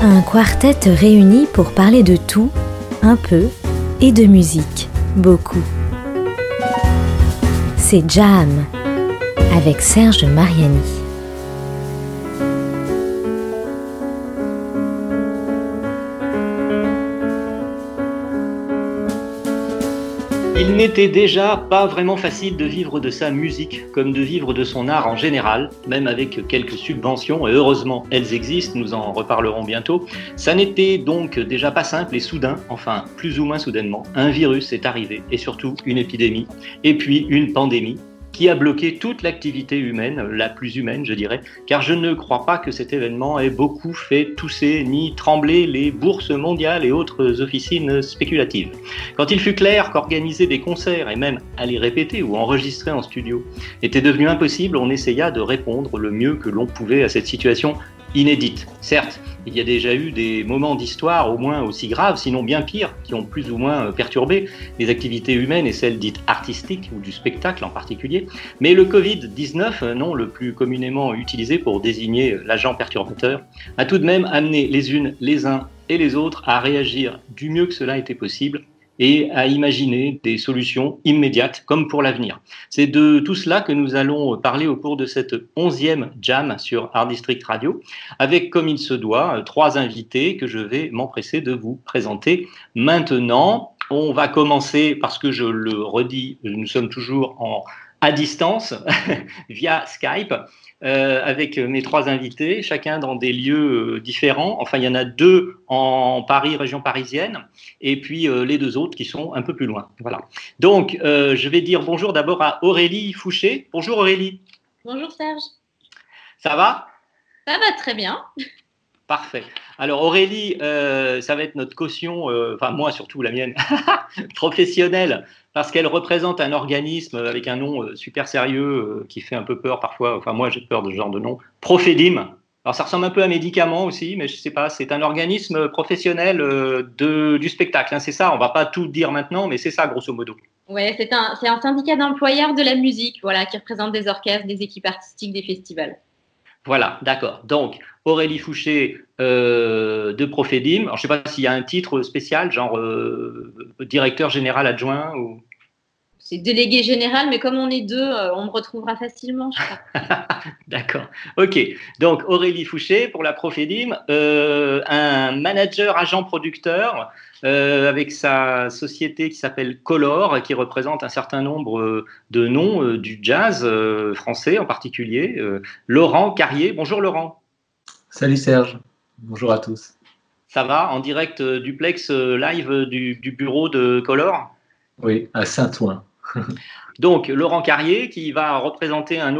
Un quartet réuni pour parler de tout, un peu, et de musique, beaucoup. C'est Jam avec Serge Mariani. Il n'était déjà pas vraiment facile de vivre de sa musique, comme de vivre de son art en général, même avec quelques subventions, et heureusement elles existent, nous en reparlerons bientôt. Ça n'était donc déjà pas simple et soudain, enfin plus ou moins soudainement, un virus est arrivé, et surtout une épidémie, et puis une pandémie, qui a bloqué toute l'activité humaine, la plus humaine, je dirais, car je ne crois pas que cet événement ait beaucoup fait tousser ni trembler les bourses mondiales et autres officines spéculatives. Quand il fut clair qu'organiser des concerts et même aller répéter ou enregistrer en studio était devenu impossible, on essaya de répondre le mieux que l'on pouvait à cette situation inédite. Certes, il y a déjà eu des moments d'histoire au moins aussi graves, sinon bien pires, qui ont plus ou moins perturbé les activités humaines et celles dites artistiques ou du spectacle en particulier. Mais le Covid-19, nom le plus communément utilisé pour désigner l'agent perturbateur, a tout de même amené les unes, les uns et les autres à réagir du mieux que cela était possible et à imaginer des solutions immédiates comme pour l'avenir. C'est de tout cela que nous allons parler au cours de cette onzième jam sur Art District Radio, avec comme il se doit trois invités que je vais m'empresser de vous présenter maintenant. On va commencer parce que je le redis, nous sommes toujours en à distance via Skype euh, avec mes trois invités, chacun dans des lieux euh, différents. Enfin, il y en a deux en Paris, région parisienne, et puis euh, les deux autres qui sont un peu plus loin. Voilà. Donc, je vais dire bonjour d'abord à Aurélie Fouché. Bonjour Aurélie. Bonjour Serge. Ça va? Ça va très bien. Parfait. Alors Aurélie, ça va être notre caution, enfin moi surtout la mienne, professionnelle parce qu'elle représente un organisme avec un nom euh, super sérieux euh, qui fait un peu peur parfois. Enfin, moi, j'ai peur de ce genre de nom. Prophédim. Alors, ça ressemble un peu à un médicament aussi, mais je ne sais pas. C'est un organisme professionnel euh, de, du spectacle. Hein, c'est ça. On ne va pas tout dire maintenant, mais c'est ça, grosso modo. Oui, c'est un, un, syndicat d'employeurs de la musique, voilà, qui représente des orchestres, des équipes artistiques, des festivals. Voilà, d'accord. Donc, Aurélie Fouché de Profedim. Alors, je ne sais pas s'il y a un titre spécial, genre directeur général adjoint ou c'est délégué général, mais comme on est deux, euh, on me retrouvera facilement, je crois. D'accord. Ok. Donc Aurélie Fouché pour la Profedim, euh, un manager agent producteur euh, avec sa société qui s'appelle Color, qui représente un certain nombre de noms du jazz français en particulier. Laurent Carrier. Bonjour Laurent. Salut Serge. Bonjour à tous. Ça va? En direct duplex live du, du bureau de Color? Oui, à Saint-Ouen. Donc, Laurent Carrier, qui va représenter euh, une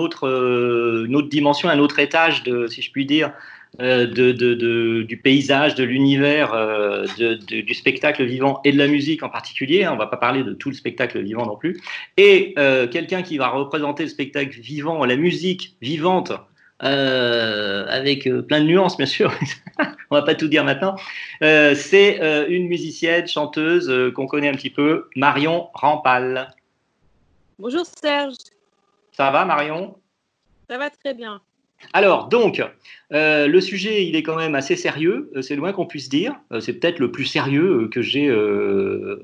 autre dimension, un autre étage, si je puis dire, euh, du paysage, de l'univers, euh, du spectacle vivant et de la musique en particulier. Hein. on ne va pas parler de tout le spectacle vivant non plus. Et quelqu'un qui va représenter le spectacle vivant, la musique vivante, avec plein de nuances, bien sûr. on va pas tout dire maintenant. c'est une musicienne, chanteuse qu'on connaît un petit peu, Marion Rampal. Bonjour Serge. Ça va Marion? Ça va très bien. Alors, donc, euh, le sujet, il est quand même assez sérieux, euh, c'est loin qu'on puisse dire. Euh, c'est peut-être le plus sérieux que j'ai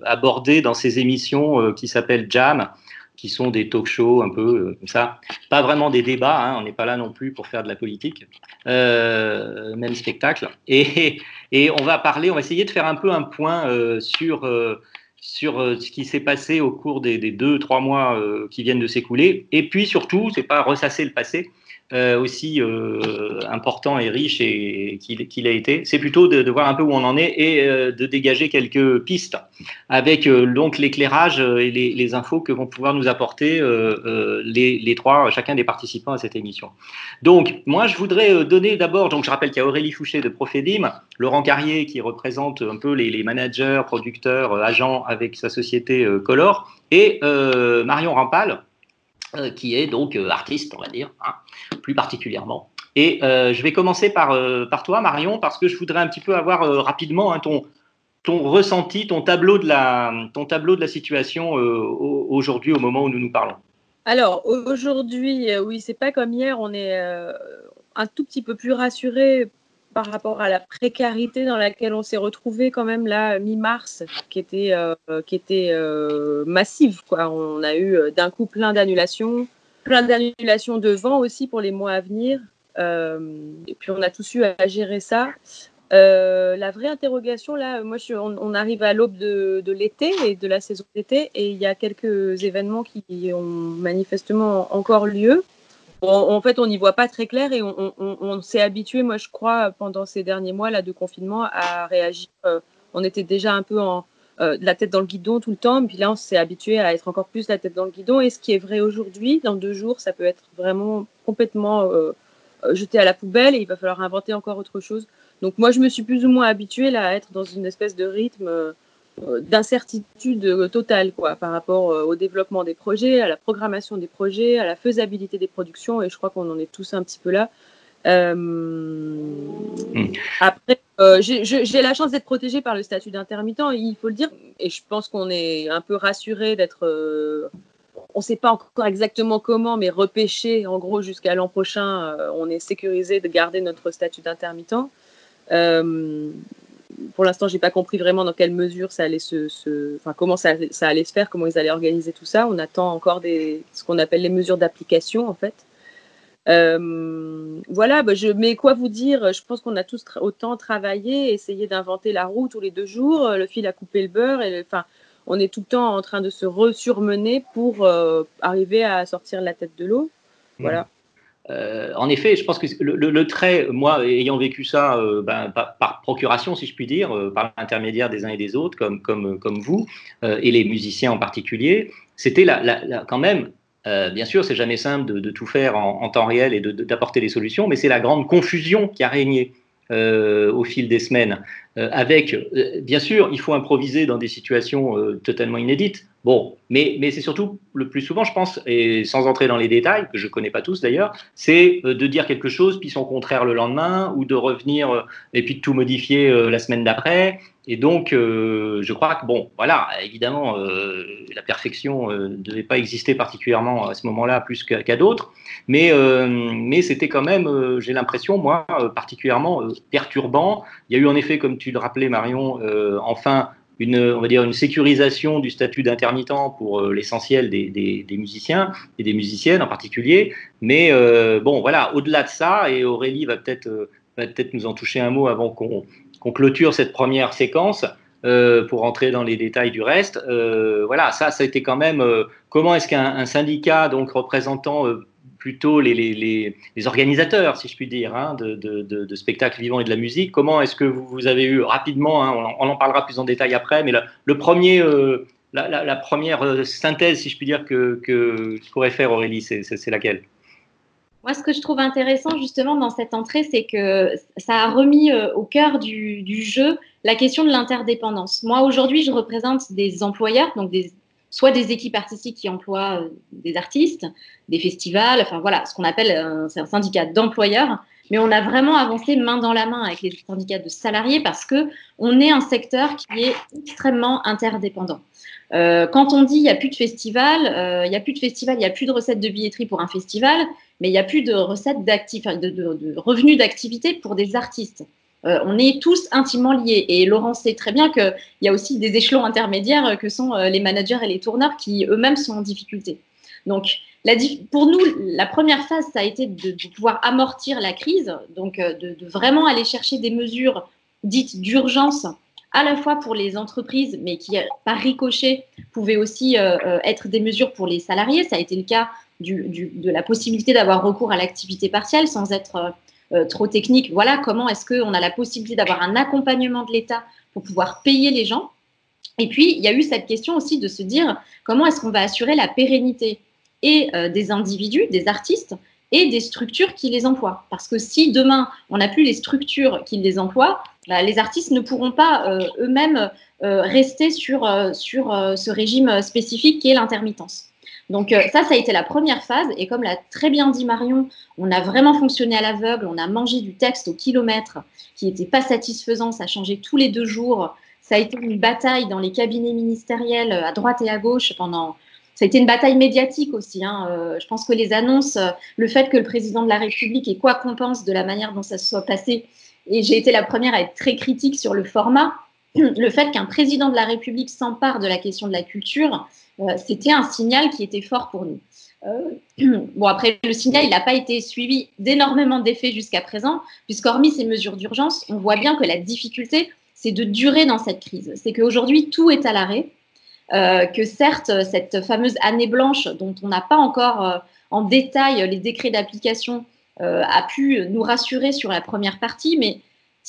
abordé dans ces émissions qui s'appellent Jam, qui sont des talk shows un peu comme ça. Pas vraiment des débats, hein, on n'est pas là non plus pour faire de la politique, même spectacle. Et, et, on va parler, on va essayer de faire un peu un point sur sur euh, ce qui s'est passé au cours des, deux, trois mois euh, qui viennent de s'écouler. Et puis surtout, c'est pas ressasser le passé, euh, aussi euh, important et riche et qu'il a été, c'est plutôt de, voir un peu où on en est et euh, de dégager quelques pistes avec donc l'éclairage et les, infos que vont pouvoir nous apporter les, les, trois, chacun des participants à cette émission. Donc, moi, je voudrais donner d'abord, donc je rappelle qu'il y a Aurélie Fouché de Profedim, Laurent Carrier qui représente un peu les, les managers, producteurs, agents avec sa société Color, et Marion Rampal, euh, qui est donc euh, artiste, on va dire, hein, plus particulièrement. Et euh, je vais commencer par, toi, Marion, parce que je voudrais un petit peu avoir rapidement hein, ton, ressenti, ton tableau de la situation aujourd'hui, au moment où nous nous parlons. Alors aujourd'hui, oui, c'est pas comme hier, on est un tout petit peu plus rassuré par rapport à la précarité dans laquelle on s'est retrouvé quand même là mi-mars, qui était, qui était massive. Quoi. On a eu d'un coup plein d'annulations, plein d'annulations de vent aussi pour les mois à venir. et puis on a tous eu à gérer ça. Euh, la vraie interrogation, là, moi, je, on, arrive à l'aube de, l'été et de la saison d'été, et il y a quelques événements qui ont manifestement encore lieu. En fait, on n'y voit pas très clair et on, s'est habitué, moi, je crois, pendant ces derniers mois là de confinement, à réagir. Euh, on était déjà un peu en, euh, la tête dans le guidon tout le temps, puis là, on s'est habitué à être encore plus la tête dans le guidon. Et ce qui est vrai aujourd'hui, dans deux jours, ça peut être vraiment complètement jeté à la poubelle et il va falloir inventer encore autre chose. Donc moi, je me suis plus ou moins habituée là, à être dans une espèce de rythme euh, d'incertitude totale quoi, par rapport euh, au développement des projets, à la programmation des projets, à la faisabilité des productions, et je crois qu'on en est tous un petit peu là. Euh, hmm. Après, j'ai la chance d'être protégée par le statut d'intermittent, il faut le dire, et je pense qu'on est un peu rassuré d'être on ne sait pas encore exactement comment, mais repêché, en gros, jusqu'à l'an prochain, on est sécurisé de garder notre statut d'intermittent. Euh, pour l'instant, j'ai pas compris vraiment dans quelle mesure ça allait se, enfin comment ça, allait se faire, comment ils allaient organiser tout ça. On attend encore des, ce qu'on appelle les mesures d'application en fait. Euh, voilà, bah, mais quoi vous dire? Je pense qu'on a tous autant travaillé, essayé d'inventer la roue tous les deux jours, le fil à couper le beurre, enfin, on est tout le temps en train de se resurmener pour euh, arriver à sortir la tête de l'eau. Voilà. Euh, en effet, je pense que le, trait, moi, ayant vécu ça euh, ben, par, procuration, si je puis dire, euh, par l'intermédiaire des uns et des autres, comme, comme, comme vous, et les musiciens en particulier, c'était la, quand même, bien sûr, c'est jamais simple de, tout faire en, en temps réel et d'apporter des solutions, mais c'est la grande confusion qui a régné. au fil des semaines, avec, bien sûr, il faut improviser dans des situations totalement inédites. Bon, mais, mais c'est surtout le plus souvent, je pense, et sans entrer dans les détails, que je ne connais pas tous d'ailleurs, c'est euh, de dire quelque chose, puis son contraire le lendemain, ou de revenir euh, et puis de tout modifier euh, la semaine d'après. Et donc, je crois que, bon, voilà, évidemment, la perfection ne devait pas exister particulièrement à ce moment-là, plus qu'à d'autres, mais, mais c'était quand même, j'ai l'impression, moi, particulièrement perturbant. Il y a eu en effet, comme tu le rappelais, Marion, enfin, une, on va dire une sécurisation du statut d'intermittent pour euh, l'essentiel des, des, musiciens et des musiciennes en particulier. Mais euh, bon, voilà, au-delà de ça, et Aurélie va peut-être euh, peut-être nous en toucher un mot avant qu'on qu'on clôture cette première séquence. pour entrer dans les détails du reste, voilà, ça, ça a été quand même. comment est-ce qu'un syndicat donc représentant plutôt les, les, les, organisateurs, si je puis dire, hein, de, de, spectacles vivants et de la musique. Comment est-ce que vous, avez eu rapidement, hein, on, en parlera plus en détail après, mais le premier, euh, la, première euh, synthèse, si je puis dire, que, que pourrait faire Aurélie, c'est laquelle? Moi, ce que je trouve intéressant justement dans cette entrée, c'est que ça a remis euh, au cœur du, du jeu la question de l'interdépendance. Moi, aujourd'hui, je représente des employeurs, donc des soit des équipes artistiques qui emploient euh, des artistes, des festivals, enfin voilà, ce qu'on appelle un, un syndicat d'employeurs. Mais on a vraiment avancé main dans la main avec les syndicats de salariés parce que on est un secteur qui est extrêmement interdépendant. Euh, quand on dit il n'y a plus de festival, euh, il n'y a plus de festival, il n'y a plus de recettes de billetterie pour un festival, mais il n'y a plus de recettes de, de revenus d'activité pour des artistes. Euh, on est tous intimement liés. Et Laurent sait très bien qu'il y a aussi des échelons intermédiaires que sont euh, les managers et les tourneurs qui eux-mêmes sont en difficulté. Donc, pour nous, la première phase, ça a été de, pouvoir amortir la crise, donc euh, de, vraiment aller chercher des mesures dites d'urgence, à la fois pour les entreprises, mais qui, par ricochet, pouvaient aussi être des mesures pour les salariés. Ça a été le cas de la possibilité d'avoir recours à l'activité partielle sans être euh, trop technique. Voilà comment est-ce qu'on a la possibilité d'avoir un accompagnement de l'État pour pouvoir payer les gens. Et puis, il y a eu cette question aussi de se dire comment est-ce qu'on va assurer la pérennité et euh, des individus, des artistes et des structures qui les emploient. Parce que si demain, on n'a plus les structures qui les emploient, bah, les artistes ne pourront pas euh, eux-mêmes rester sur, sur ce régime spécifique qui est l'intermittence. Donc euh, ça, ça a été la première phase. Et comme l'a très bien dit Marion, on a vraiment fonctionné à l'aveugle. On a mangé du texte au kilomètre qui n'était pas satisfaisant. Ça changeait tous les deux jours. Ça a été une bataille dans les cabinets ministériels à droite et à gauche pendant ça a été une bataille médiatique aussi. Hein. je pense que les annonces, le fait que le président de la République et quoi qu'on pense de la manière dont ça se soit passé, et j'ai été la première à être très critique sur le format, le fait qu'un président de la République s'empare de la question de la culture, c'était un signal qui était fort pour nous. Euh, bon, après, le signal, il n'a pas été suivi d'énormément d'effets jusqu'à présent, puisqu'hormis ces mesures d'urgence, on voit bien que la difficulté, c'est de durer dans cette crise. C'est qu'aujourd'hui, tout est à l'arrêt, euh, que certes, cette fameuse année blanche, dont on n'a pas encore euh, en détail les décrets d'application, a pu nous rassurer sur la première partie, mais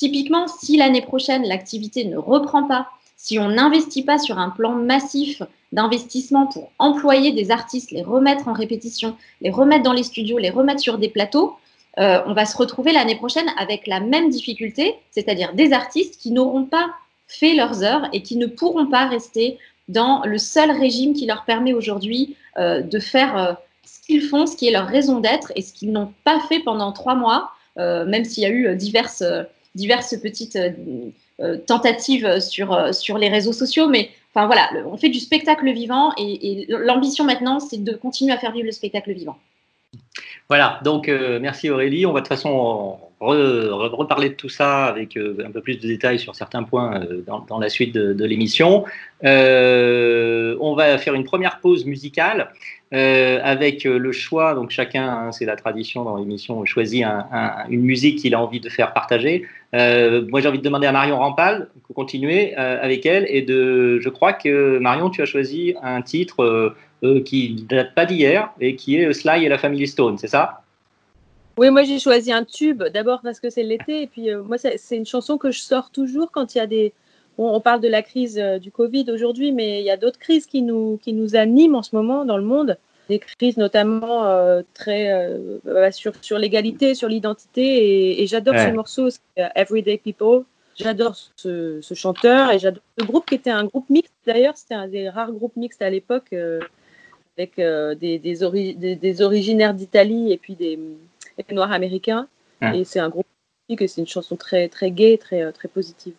typiquement, si l'année prochaine, l'activité ne reprend pas, si on n'investit pas sur un plan massif d'investissement pour employer des artistes, les remettre en répétition, les remettre dans les studios, les remettre sur des plateaux, euh, on va se retrouver l'année prochaine avec la même difficulté, c'est-à-dire des artistes qui n'auront pas fait leurs heures et qui ne pourront pas rester dans le seul régime qui leur permet aujourd'hui euh, de faire euh, ce qu'ils font, ce qui est leur raison d'être et ce qu'ils n'ont pas fait pendant trois mois, même s'il y a eu diverses, diverses petites euh, tentative sur, euh, sur les réseaux sociaux, mais enfin voilà, on fait du spectacle vivant et, l'ambition maintenant, c'est de continuer à faire vivre le spectacle vivant. Voilà, donc euh, merci Aurélie. On va de toute façon reparler de tout ça avec un peu plus de détails sur certains points dans, la suite de, l'émission. on va faire une première pause musicale avec le choix, donc chacun, hein, c'est la tradition dans l'émission, choisit une musique qu'il a envie de faire partager. Euh, moi, j'ai envie de demander à Marion Rampal, de continuer euh, avec elle, et de, je crois que Marion, tu as choisi un titre euh, euh qui date pas d'hier et qui est Sly et la Family Stone, c'est ça? Oui, moi j'ai choisi un tube, d'abord parce que c'est l'été, et puis moi c'est une chanson que je sors toujours quand il y a des... Bon, on parle de la crise du Covid aujourd'hui, mais il y a d'autres crises qui nous, qui nous animent en ce moment dans le monde des crises notamment euh, très euh, bah, sur, sur l'égalité, sur l'identité. Et, j'adore ce morceau, Everyday People. J'adore ce, chanteur et j'adore ce groupe qui était un groupe mixte d'ailleurs. C'était un des rares groupes mixtes à l'époque euh, avec des, des, des, originaires d'Italie et puis des, Noirs américains. Et c'est un groupe et c'est une chanson très, très gaie, très, très positive.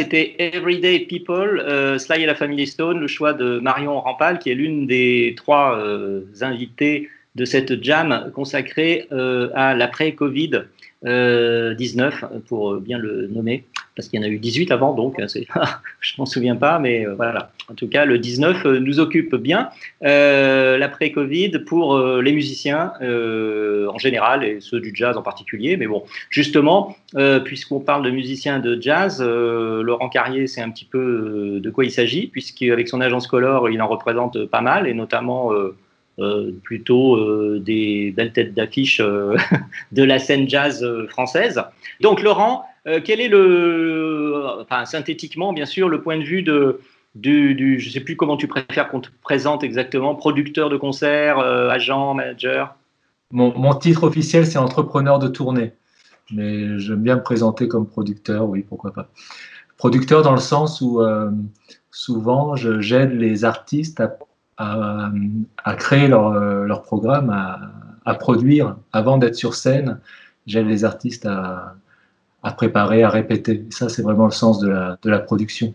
C'était Everyday People, euh, Sly et la Family Stone, le choix de Marion Rampal, qui est l'une des trois euh, invitées de cette jam consacrée à l'après-Covid 19, pour bien le nommer parce qu'il y en a eu 18 avant, donc je m'en souviens pas, mais euh, voilà. En tout cas, le 19 euh, nous occupe bien euh, l'après-Covid pour les musiciens en général et ceux du jazz en particulier. Mais bon, justement, puisqu'on parle de musiciens de jazz, Laurent Carrier, c'est un petit peu de quoi il s'agit, puisqu'avec son agence Color, il en représente pas mal, et notamment plutôt des belles têtes d'affiche de la scène jazz française. Donc Laurent, euh, quel est le, enfin synthétiquement bien sûr, le point de vue de, du, je ne sais plus comment tu préfères qu'on te présente exactement, producteur de concert, euh, agent, manager? Mon, titre officiel, c'est entrepreneur de tournée. Mais j'aime bien me présenter comme producteur, oui, pourquoi pas. Producteur dans le sens où euh, souvent, j'aide les artistes à, à, créer leur, leur programme, à, produire avant d'être sur scène. J'aide les artistes à, à préparer, à répéter. ça, c'est vraiment le sens de la, de la, production,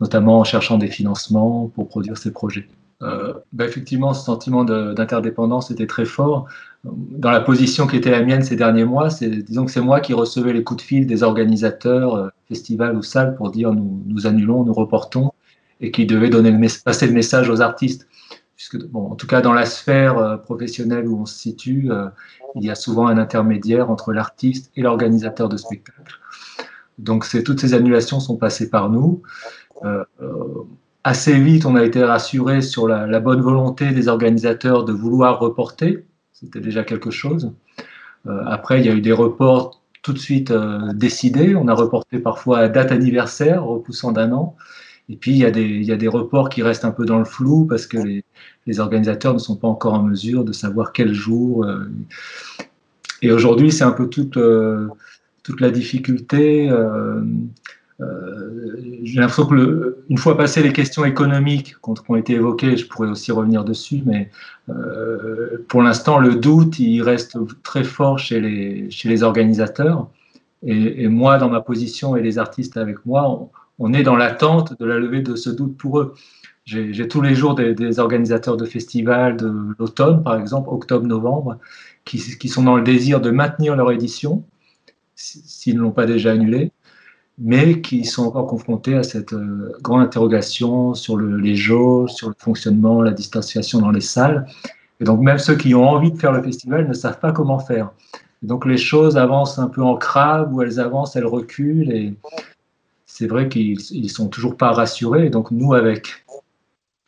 notamment en cherchant des financements pour produire ces projets. Euh, bah, effectivement, ce sentiment d'interdépendance était très fort. Dans la position qui était la mienne ces derniers mois, disons que c'est moi qui recevais les coups de fil des organisateurs, euh, festivals ou salles, pour dire nous, nous annulons, nous reportons, et qui devaient donner passer le message aux artistes. En tout cas, dans la sphère euh, professionnelle où on se situe, euh, il y a souvent un intermédiaire entre l'artiste et l'organisateur de spectacle. Donc, toutes ces annulations sont passées par nous. Euh, assez vite, on a été rassuré sur la, bonne volonté des organisateurs de vouloir reporter. C'était déjà quelque chose. après, il y a eu des reports tout de suite décidés. On a reporté parfois à date anniversaire, repoussant d'un an. Et puis, il y, a des, il reports qui restent un peu dans le flou parce que les, organisateurs ne sont pas encore en mesure de savoir quel jour. Euh, et aujourd'hui, c'est un peu toute, euh, toute la difficulté. Euh, j'ai l'impression que une fois passées les questions économiques qui ont été évoquées, je pourrais aussi revenir dessus, mais pour l'instant, le doute, il reste très fort chez les, chez les organisateurs. Et, moi, dans ma position et les artistes avec moi, on est dans l'attente de la levée de ce doute pour eux. J'ai tous les jours des, organisateurs de festivals de l'automne, par exemple, octobre-novembre, qui, sont dans le désir de maintenir leur édition, s'ils ne l'ont pas déjà annulée, mais qui sont encore confrontés à cette euh, grande interrogation sur les jauges, sur le fonctionnement, la distanciation dans les salles. Et donc même ceux qui ont envie de faire le festival ne savent pas comment faire. donc les choses avancent un peu en crabe, ou elles avancent, elles reculent, et c'est vrai qu'ils ne sont toujours pas rassurés. donc nous, avec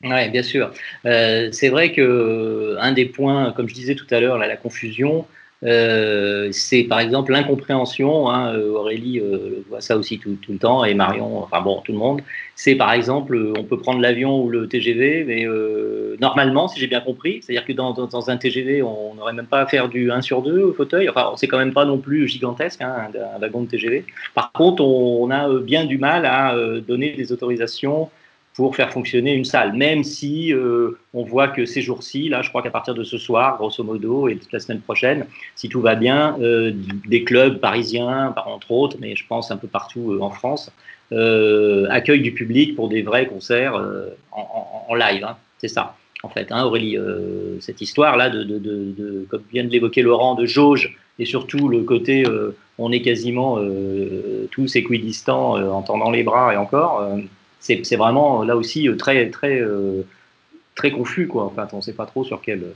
oui, bien sûr. Euh, c'est vrai que euh, des points, comme je disais tout à l'heure, la confusion, c'est par exemple l'incompréhension. Hein, Aurélie voit ça aussi tout, le temps et Marion, enfin bon, tout le monde. C'est par exemple, on peut prendre l'avion ou le TGV, mais normalement, si j'ai bien compris, c'est-à-dire que dans, un TGV, on n'aurait même pas à faire du 1 sur 2 au fauteuil. Enfin, c'est quand même pas non plus gigantesque, hein, un, wagon de TGV. Par contre, on, on, a bien du mal à donner des autorisations pour faire fonctionner une salle, même si euh, on voit que ces jours-ci, là, je crois qu'à partir de ce soir, grosso modo, et toute la semaine prochaine, si tout va bien, euh, des clubs parisiens, entre autres, mais je pense un peu partout euh, en France, accueillent du public pour des vrais concerts en, live. Hein. c'est ça, en fait, hein, Aurélie, cette histoire-là, de, comme vient de l'évoquer Laurent, de jauge, et surtout le côté, on est quasiment tous équidistants en tendant les bras et encore c'est vraiment là aussi euh, très, très, euh, très confus. Quoi. On ne sait pas trop sur quel. Euh.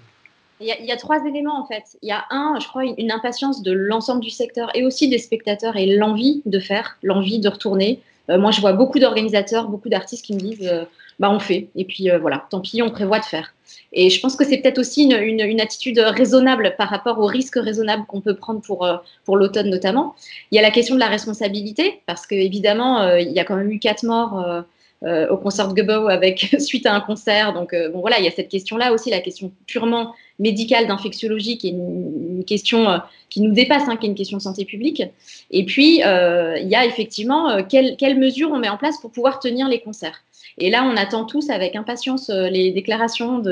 Il y, a, trois éléments en fait. Il y a un, je crois, une impatience de l'ensemble du secteur et aussi des spectateurs et l'envie de faire, l'envie de retourner. moi, je vois beaucoup d'organisateurs, beaucoup d'artistes qui me disent bah, on fait. Et puis voilà, tant pis, on prévoit de faire. Et je pense que c'est peut-être aussi une, une, attitude raisonnable par rapport aux risques raisonnables qu'on peut prendre pour, pour l'automne notamment. Il y a la question de la responsabilité, parce qu'évidemment, il y a quand même eu quatre morts euh, au concert de Gebo avec suite à un concert. Donc euh, bon voilà, il y a cette question-là aussi, la question purement médicale d'infectiologie, qui est une, question euh, qui nous dépasse, hein, qui est une question de santé publique. Et puis il y a effectivement quelles mesures on met en place pour pouvoir tenir les concerts. Et là, on attend tous avec impatience les déclarations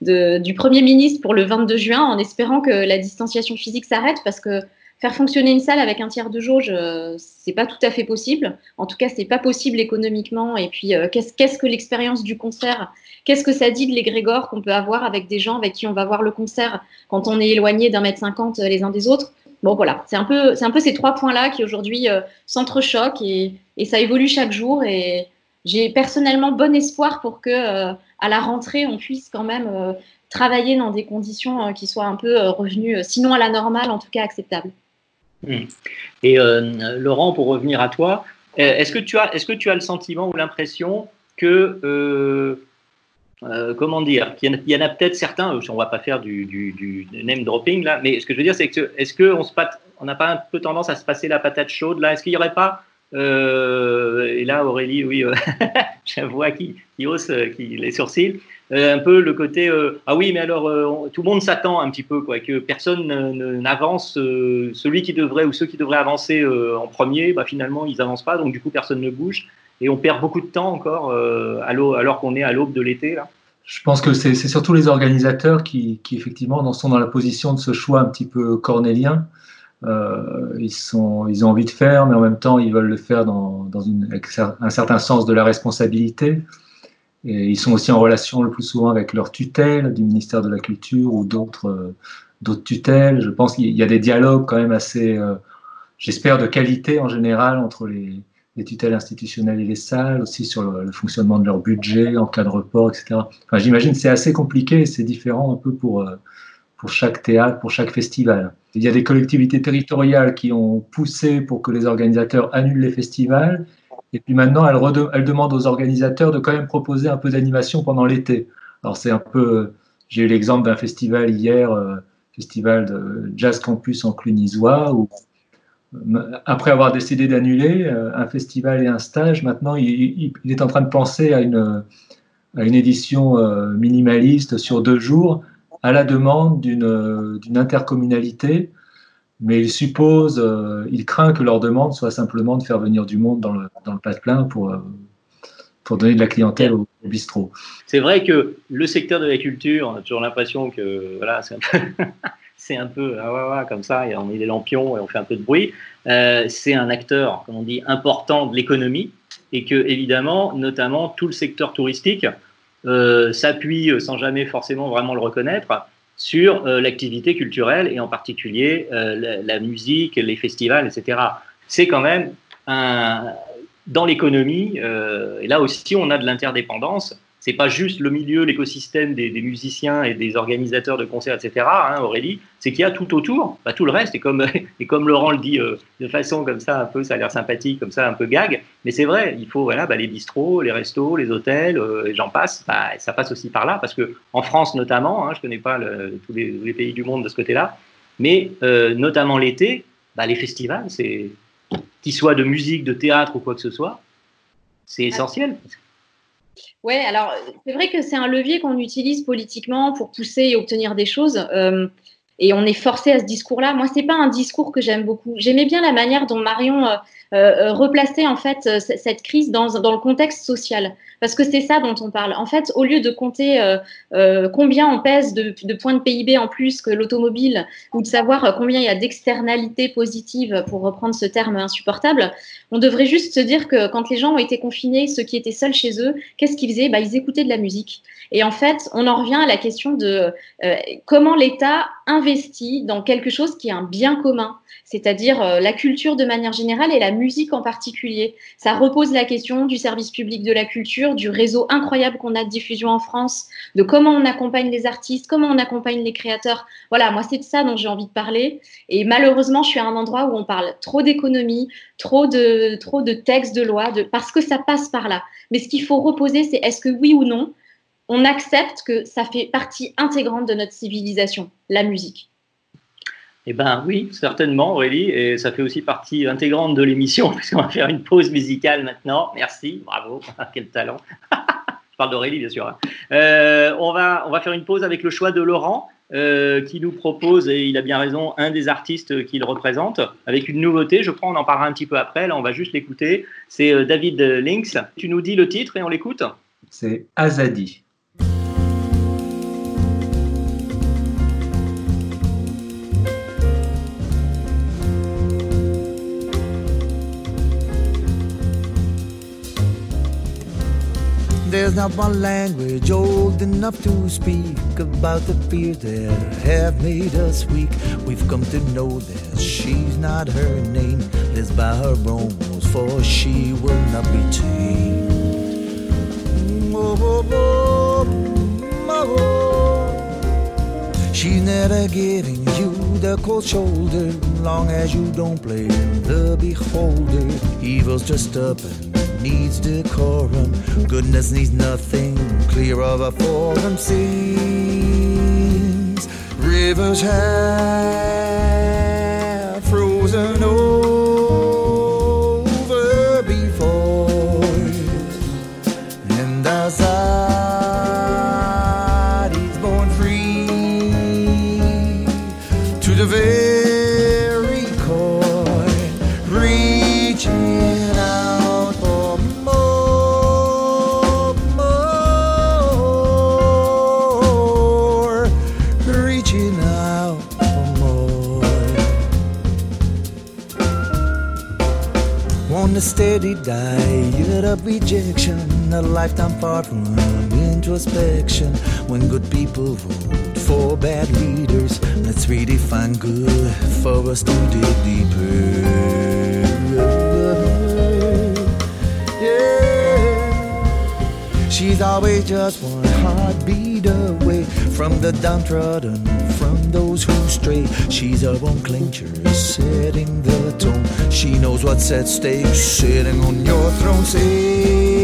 du Premier ministre pour le 22 juin, en espérant que la distanciation physique s'arrête, parce que Faire fonctionner une salle avec un tiers de jauge, c'est pas tout à fait possible. En tout cas, c'est pas possible économiquement. Et puis, qu'est-ce que l'expérience du concert? Qu'est-ce que ça dit de l'égrégore qu'on peut avoir avec des gens avec qui on va voir le concert quand on est éloigné d'un mètre cinquante les uns des autres? Bon, voilà, c'est un peu, un peu ces trois points-là qui aujourd'hui s'entrechoquent et, et, ça évolue chaque jour. Et j'ai personnellement bon espoir pour que à la rentrée, on puisse quand même travailler dans des conditions qui soient un peu revenues, sinon à la normale, en tout cas acceptables. Hmm. Et euh, Laurent, pour revenir à toi, euh, est-ce que tu as, est-ce que tu as le sentiment ou l'impression que, euh, comment dire, qu'il y en a, peut-être certains, on ne va pas faire du, du, name dropping là, mais ce que je veux dire, c'est que, est-ce qu'on on n'a pas un peu tendance à se passer la patate chaude là? Est-ce qu'il n'y aurait pas et là, Aurélie, oui, je vois qui, hausse qui, les sourcils. Euh, un peu le côté euh, ah oui mais alors euh, tout le monde s'attend un petit peu quoi que personne n'avance celui qui devrait ou ceux qui devraient avancer en premier bah, finalement ils avancent pas donc du coup personne ne bouge et on perd beaucoup de temps encore alors qu'on est à l'aube de l'été. Je pense que c'est surtout les organisateurs qui, qui, effectivement en sont dans la position de ce choix un petit peu cornélien. Ils, sont, ils ont envie de faire, mais en même temps, ils veulent le faire dans, dans une, avec un certain sens de la responsabilité. Et ils sont aussi en relation le plus souvent avec leur tutelle du ministère de la Culture ou d'autres euh, tutelles. Je pense qu'il y a des dialogues quand même assez, euh, j'espère, de qualité en général entre les, les, tutelles institutionnelles et les salles, aussi sur le, fonctionnement de leur budget, en cas de report, etc. Enfin, J'imagine que c'est assez compliqué et c'est différent un peu pour, euh, pour chaque théâtre, pour chaque festival. Il y a des collectivités territoriales qui ont poussé pour que les organisateurs annulent les festivals et puis maintenant, elle, elle, demande aux organisateurs de quand même proposer un peu d'animation pendant l'été. Alors c'est un peu, j'ai eu l'exemple d'un festival hier, euh, festival de Jazz Campus en Clunisois, où euh, après avoir décidé d'annuler euh, un festival et un stage, maintenant il, il, est en train de penser à une, à une édition minimaliste sur deux jours à la demande d'une intercommunalité mais il suppose, euh, il craint que leur demande soit simplement de faire venir du monde dans le, dans le plat pour, euh, pour donner de la clientèle au, bistrot. C'est vrai que le secteur de la culture, on a toujours l'impression que voilà, c'est un peu, c'est un peu ah comme ça, et on met des lampions et on fait un peu de bruit. Euh, c'est un acteur, comme on dit, important de l'économie et que évidemment, notamment tout le secteur touristique s'appuie sans jamais forcément vraiment le reconnaître sur euh, l'activité culturelle et en particulier euh, la, musique, les festivals, etc. C'est quand même dans l'économie, euh, et là aussi on a de l'interdépendance, c'est pas juste le milieu, l'écosystème des, musiciens et des organisateurs de concerts, etc., hein, Aurélie, c'est qu'il y a tout autour, bah, tout le reste, et comme, et comme Laurent le dit euh, de façon comme ça, un peu, ça a l'air sympathique, comme ça, un peu gag, mais c'est vrai, il faut voilà, bah, les bistrots, les restos, les hôtels, euh, et j'en passe, bah, ça passe aussi par là, parce que en France notamment, hein, je connais pas tous, les, pays du monde de ce côté-là, mais euh, notamment l'été, les festivals, c'est qu'ils soient de musique, de théâtre ou quoi que ce soit, c'est essentiel. Oui, alors c'est vrai que c'est un levier qu'on utilise politiquement pour pousser et obtenir des choses. Euh, et on est forcé à ce discours-là. Moi, c'est pas un discours que j'aime beaucoup. J'aimais bien la manière dont Marion euh, euh, replaçait en fait cette crise dans, le contexte social, parce que c'est ça dont on parle. En fait, au lieu de compter combien on pèse de, de, points de PIB en plus que l'automobile, ou de savoir combien il y a d'externalités positives, pour reprendre ce terme insupportable, on devrait juste se dire que quand les gens ont été confinés, ceux qui étaient seuls chez eux, qu'est-ce qu'ils faisaient? Bah, Ils écoutaient de la musique. Et en fait, on en revient à la question de euh, comment l'État investit dans quelque chose qui est un bien commun, c'est-à-dire euh, la culture de manière générale et la musique en particulier. Ça repose la question du service public de la culture, du réseau incroyable qu'on a de diffusion en France, de comment on accompagne les artistes, comment on accompagne les créateurs. Voilà, moi, c'est de ça dont j'ai envie de parler. Et malheureusement, je suis à un endroit où on parle trop d'économie, trop de, trop de textes de loi, de, parce que ça passe par là. Mais ce qu'il faut reposer, c'est est-ce que oui ou non, on accepte que ça fait partie intégrante de notre civilisation, la musique eh bien oui, certainement Aurélie, et ça fait aussi partie intégrante de l'émission, puisqu'on va faire une pause musicale maintenant. Merci, bravo, quel talent. Je parle d'Aurélie, bien sûr. Hein. Euh, on, va, on va faire une pause avec le choix de Laurent. Euh, qui nous propose, et il a bien raison, un des artistes qu'il représente, avec une nouveauté. Je crois, on en parlera un petit peu après. Là, on va juste l'écouter. C'est euh, David Lynx. Tu nous dis le titre et on l'écoute? C'est Azadi. There's not one language old enough to speak about the fears that have made us weak. We've come to know that she's not her name, lives by her own for she will not be tamed. Oh, oh, oh, oh. oh, oh. She's never giving you the cold shoulder, long as you don't blame the beholder. Evil's just up and needs decorum. Goodness needs nothing clear of a forum seas. Rivers have frozen over a steady diet of rejection, a lifetime far from introspection. When good people vote for bad leaders, let's redefine good for us to dig deeper. Yeah. She's always just one heartbeat away from the downtrodden, from those who She's her own clincher, setting the tone. She knows what's at stake, sitting on your throne. Sings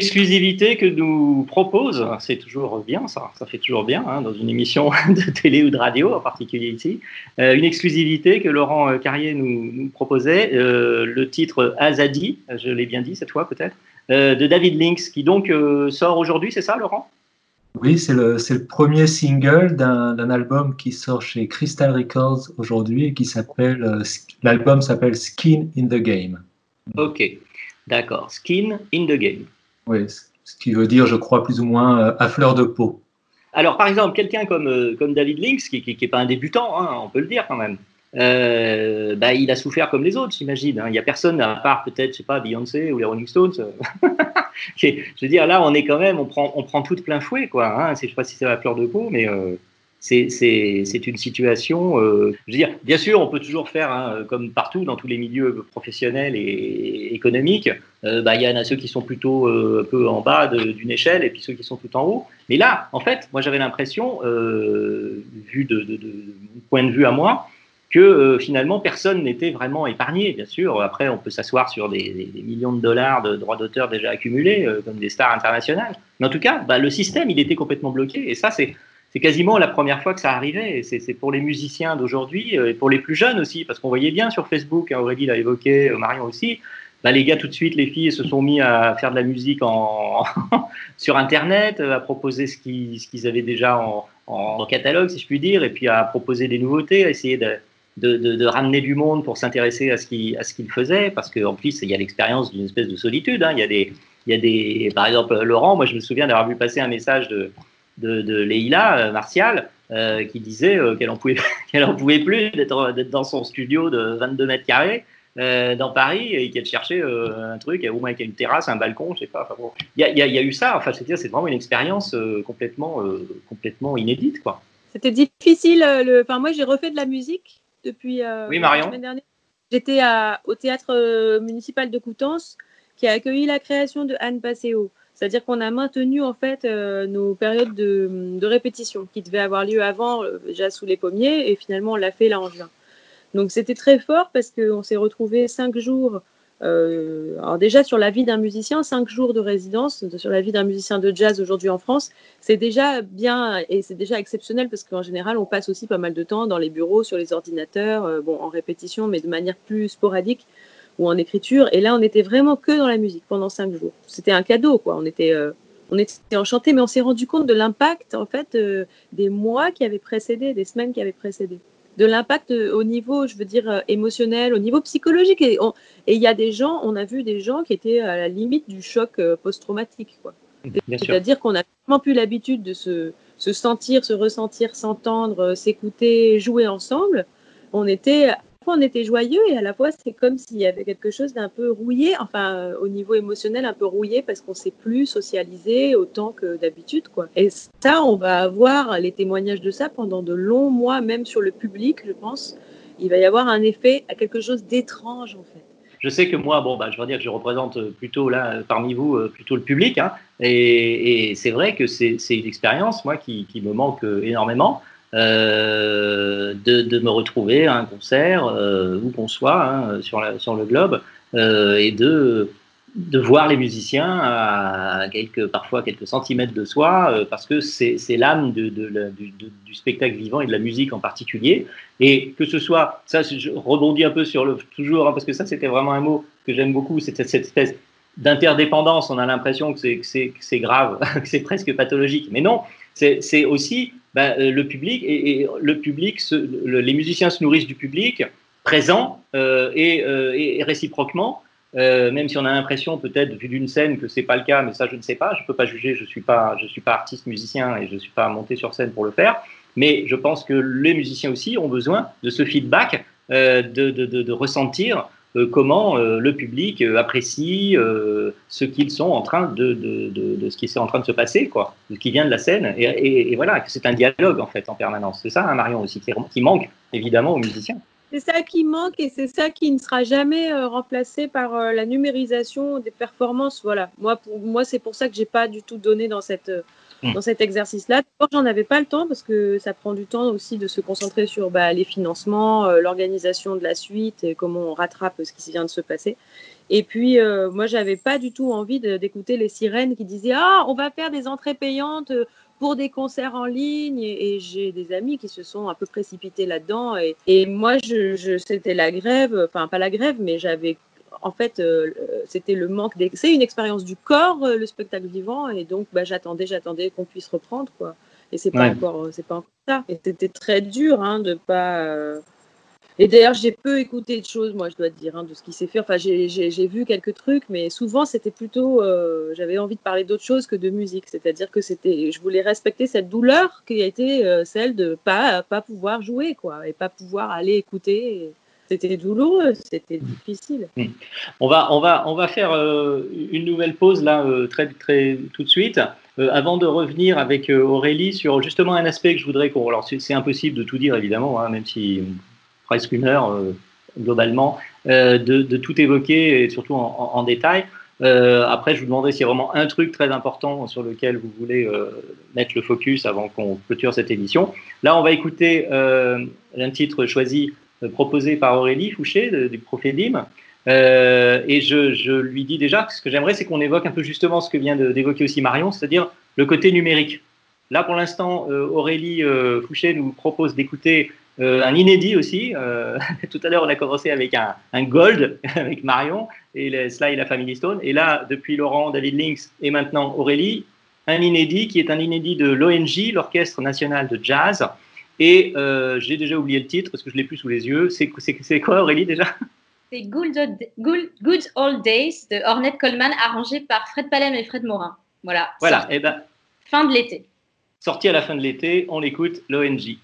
exclusivité que nous propose, c'est toujours bien ça, ça fait toujours bien hein, dans une émission de télé ou de radio, en particulier ici, euh, une exclusivité que Laurent euh, Carrier nous, nous proposait, euh, le titre Azadi, je l'ai bien dit cette fois peut-être, euh, de David Lynx, qui donc sort aujourd'hui, c'est ça Laurent? Oui, c'est le, le premier single d'un album qui sort chez Crystal Records aujourd'hui et qui s'appelle, l'album s'appelle Skin in the Game. Ok. D'accord. Skin in the game. Oui, ce qui veut dire, je crois, plus ou moins euh, à fleur de peau. Alors, par exemple, quelqu'un comme, euh, comme David Lynx, qui n'est pas un débutant, hein, on peut le dire quand même, euh, bah, il a souffert comme les autres, j'imagine. Hein. Il n'y a personne, à part peut-être, je sais pas, Beyoncé ou les Rolling Stones. je veux dire, là, on est quand même, on prend, on prend tout de plein fouet, quoi. Hein. Je ne sais pas si c'est la fleur de peau, mais c'est une situation. Euh, je veux dire, bien sûr, on peut toujours faire, hein, comme partout dans tous les milieux professionnels et, économiques, euh, bah, il y en a ceux qui sont plutôt euh, un peu en bas d'une échelle et puis ceux qui sont tout en haut. Mais là, en fait, moi j'avais l'impression, vu de, de, de, mon point de vue à moi, que finalement personne n'était vraiment épargné. Bien sûr, après on peut s'asseoir sur des, des, millions de dollars de droits d'auteur déjà accumulés, comme des stars internationales. Mais en tout cas, bah, le système, il était complètement bloqué. Et ça, c'est c'est quasiment la première fois que ça arrivait. C'est pour les musiciens d'aujourd'hui euh, et pour les plus jeunes aussi, parce qu'on voyait bien sur Facebook, hein, Aurélie l'a évoqué, euh, Marion aussi, bah, les gars, tout de suite, les filles se sont mis à faire de la musique sur Internet, euh, à proposer ce qu'ils avaient déjà en, catalogue, si je puis dire, et puis à proposer des nouveautés, à essayer de, ramener du monde pour s'intéresser à ce qu'ils faisaient, parce qu'en plus, il y a l'expérience d'une espèce de solitude. Hein. Il, y a des, il y a des, par exemple, Laurent, moi je me souviens d'avoir vu passer un message de, de, de Leïla euh, Martial, euh, qui disait euh, qu'elle en pouvait, qu'elle en pouvait plus d'être, d'être dans son studio de 22 mètres carrés. dans Paris et qu'elle cherchait un truc, au moins qu'il y a une terrasse, un balcon, je sais pas. Il y, a, y, a, eu ça. Enfin, c'est, c'est vraiment une expérience complètement, complètement inédite, quoi. C'était difficile. Le... Enfin, moi, j'ai refait de la musique depuis oui, Marion. la semaine dernière. J'étais à, au théâtre municipal de Coutances qui a accueilli la création de Anne Passeo. C'est-à-dire qu'on a maintenu en fait euh, nos périodes de, répétition qui devaient avoir lieu avant, euh, déjà sous les pommiers, et finalement on l'a fait là en juin. Donc c'était très fort parce qu'on s'est retrouvé cinq jours. Euh, déjà sur la vie d'un musicien, cinq jours de résidence sur la vie d'un musicien de jazz aujourd'hui en France, c'est déjà bien et c'est déjà exceptionnel parce qu'en général on passe aussi pas mal de temps dans les bureaux, sur les ordinateurs, bon en répétition mais de manière plus sporadique ou en écriture. Et là, on était vraiment que dans la musique pendant cinq jours. C'était un cadeau, quoi. On était, euh, on était enchantés, mais on s'est rendu compte de l'impact, en fait, euh, des mois qui avaient précédé, des semaines qui avaient précédé. De l'impact euh, au niveau, je veux dire, émotionnel, au niveau psychologique. Et il y a des gens, on a vu des gens qui étaient à la limite du choc post-traumatique, quoi. C'est-à-dire qu'on n'a vraiment plus l'habitude de se, se sentir, se ressentir, s'entendre, s'écouter, jouer ensemble. On était on était joyeux et à la fois c'est comme s'il y avait quelque chose d'un peu rouillé, enfin euh, au niveau émotionnel un peu rouillé parce qu'on s'est plus socialisé autant que d'habitude quoi. Et ça, on va avoir les témoignages de ça pendant de longs mois, même sur le public, je pense. Il va y avoir un effet à quelque chose d'étrange en fait. Je sais que moi, bon, bah, je veux dire que je représente plutôt là, parmi vous, euh, plutôt le public. Hein, et, c'est vrai que c'est une expérience, moi, qui me manque énormément. Euh, de, de, me retrouver à un concert, euh, où qu'on soit, hein, sur, sur le globe, euh, et de, de voir les musiciens à quelques, parfois quelques centimètres de soi, parce que c'est l'âme de, de, du, du, spectacle vivant et de la musique en particulier. Et que ce soit, ça, je rebondis un peu sur le toujours, hein, parce que ça, c'était vraiment un mot que j'aime beaucoup, c'était cette espèce d'interdépendance. On a l'impression que c'est grave, que c'est presque pathologique. Mais non, c'est aussi ben, euh, le public et, le public, les musiciens se nourrissent du public présent euh, euh, et, réciproquement. même si on a l'impression peut-être vu d'une scène que c'est pas le cas, mais ça je ne sais pas, je peux pas juger, je suis pas, je suis pas artiste musicien et je suis pas monté sur scène pour le faire. Mais je pense que les musiciens aussi ont besoin de ce feedback, de, ressentir comment euh, le public euh, apprécie ce qu'ils sont en train de, de, de, ce qui est en train de se passer, quoi, ce qui vient de la scène, et, et, voilà, que c'est un dialogue en fait en permanence. C'est ça, hein, Marion aussi, qui, qui, manque évidemment aux musiciens. C'est ça qui manque et c'est ça qui ne sera jamais remplacé par la numérisation des performances. Voilà, moi, pour, moi c'est pour ça que j'ai pas du tout donné dans cette Mm. dans cet exercice-là. J'en avais pas le temps parce que ça prend du temps aussi de se concentrer sur bah, les financements, euh, l'organisation de la suite et comment on rattrape ce qui vient de se passer. Et puis, euh, moi, j'avais pas du tout envie d'écouter les sirènes qui disaient Ah, on va faire des entrées payantes pour des concerts en ligne. Et, j'ai des amis qui se sont un peu précipités là-dedans. Et, moi, c'était la grève, enfin, pas la grève, mais j'avais en fait, euh, c'était le manque. C'est une expérience du corps, euh, le spectacle vivant, et donc bah, j'attendais, j'attendais qu'on puisse reprendre, quoi. Et c'est pas encore, euh, c'est pas encore ça. Et c'était très dur, hein, de pas. Et d'ailleurs, j'ai peu écouté de choses, moi, je dois te dire, hein, de ce qui s'est fait. Enfin, j'ai vu quelques trucs, mais souvent, c'était plutôt. Euh, j'avais envie de parler d'autre chose que de musique. C'est-à-dire que c'était. Je voulais respecter cette douleur qui a été euh, celle de pas, pas pouvoir jouer, quoi, et pas pouvoir aller écouter. C'était douloureux, c'était difficile. Hmm. On va, on va, on va faire euh, une nouvelle pause là, très, très, tout de suite. avant de revenir avec Aurélie sur justement un aspect que je voudrais qu'on. Alors, c'est impossible de tout dire, évidemment, hein, même si presque une heure euh, globalement, euh, de, tout évoquer et surtout en, détail. Euh, après, je vous demanderai s'il y a vraiment un truc très important sur lequel vous voulez mettre le focus avant qu'on clôture cette émission. Là, on va écouter un titre choisi, proposé par Aurélie Fouché du Prophédim. et je, lui dis déjà, ce que j'aimerais, c'est qu'on évoque un peu justement ce que vient d'évoquer aussi Marion, c'est-à-dire le côté numérique. Là, pour l'instant, Aurélie Fouché nous propose d'écouter euh, un inédit aussi. Euh, tout à l'heure, on a commencé avec un, gold avec Marion et les Sly et la Family Stone. Et là, depuis Laurent, David Lynx et maintenant Aurélie, un inédit qui est un inédit de l'ONG, l'Orchestre National de Jazz. Et euh, j'ai déjà oublié le titre parce que je l'ai plus sous les yeux. C'est quoi Aurélie déjà? C'est Good, Good, Old Days de Ornette Coleman, arrangé par Fred Palem et Fred Morin. Voilà. Voilà. Et eh ben, fin de l'été. Sorti à la fin de l'été, on écoute l'ONG.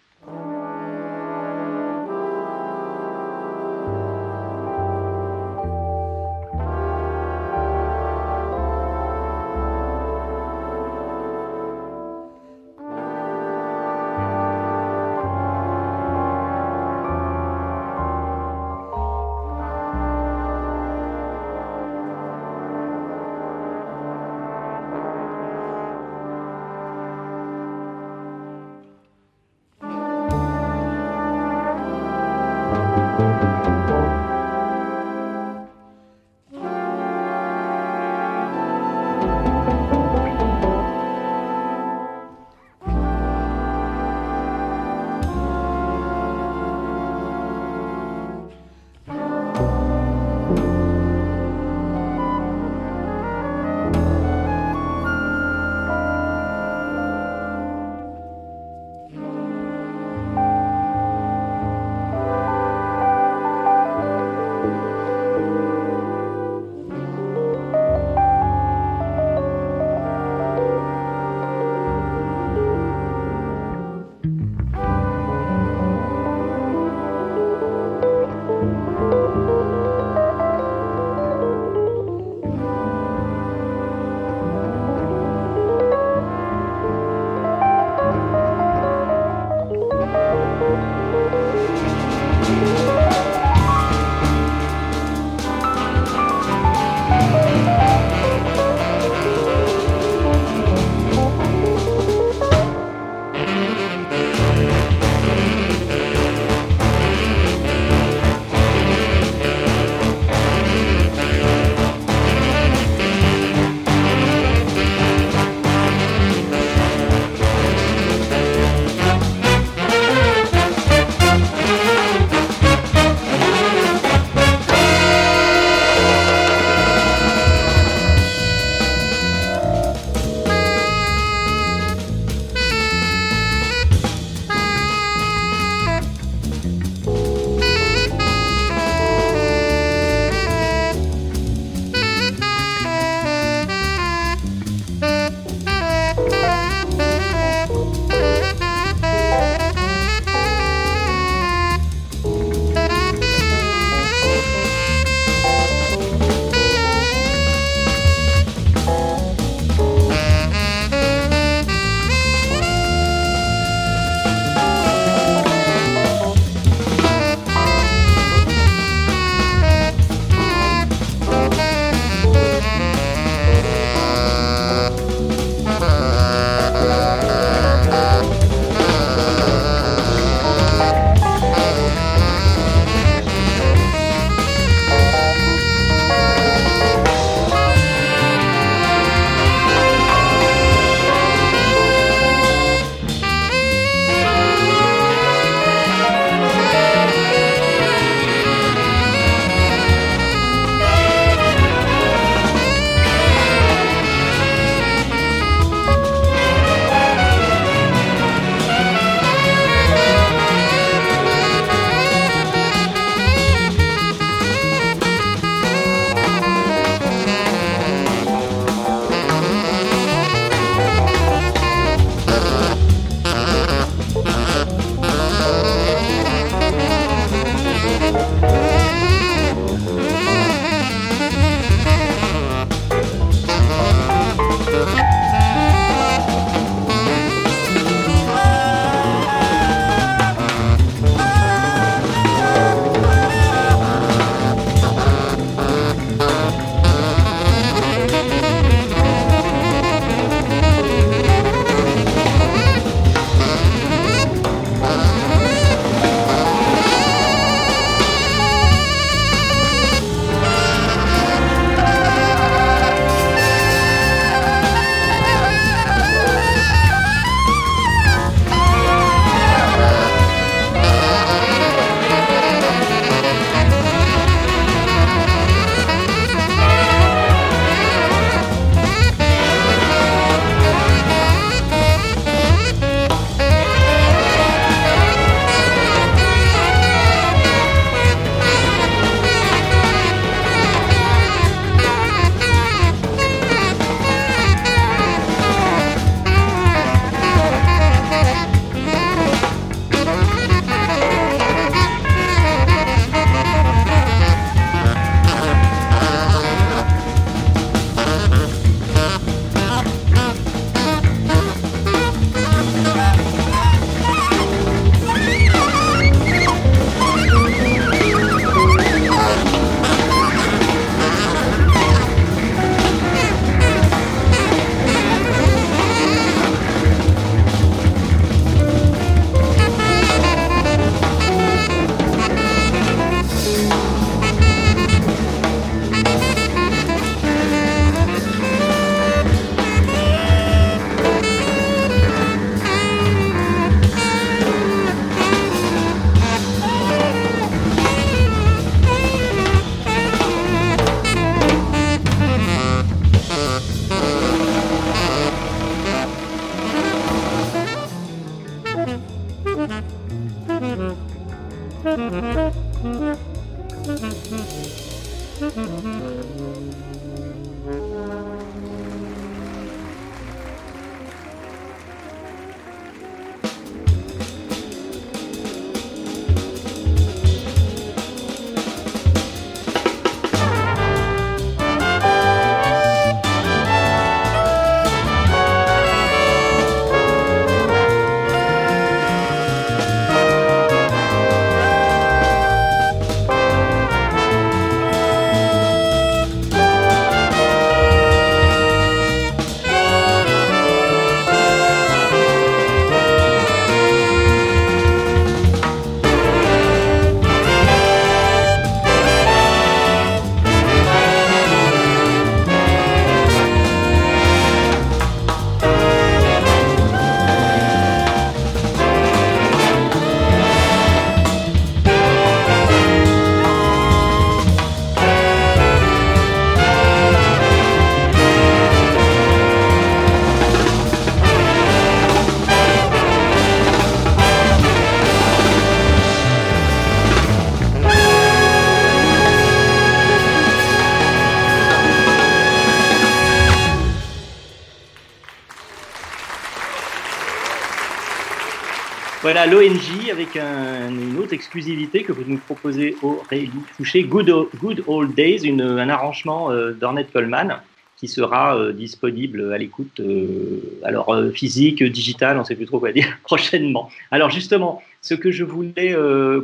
Voilà l'ONG avec une autre exclusivité que vous nous proposez, Aurélie Fouché, Good, Good Old Days, un arrangement euh, d'Ornette Coleman qui sera euh, disponible à l'écoute, euh, alors physique, digital, on ne sait plus trop quoi dire, prochainement. Alors justement, ce que je voulais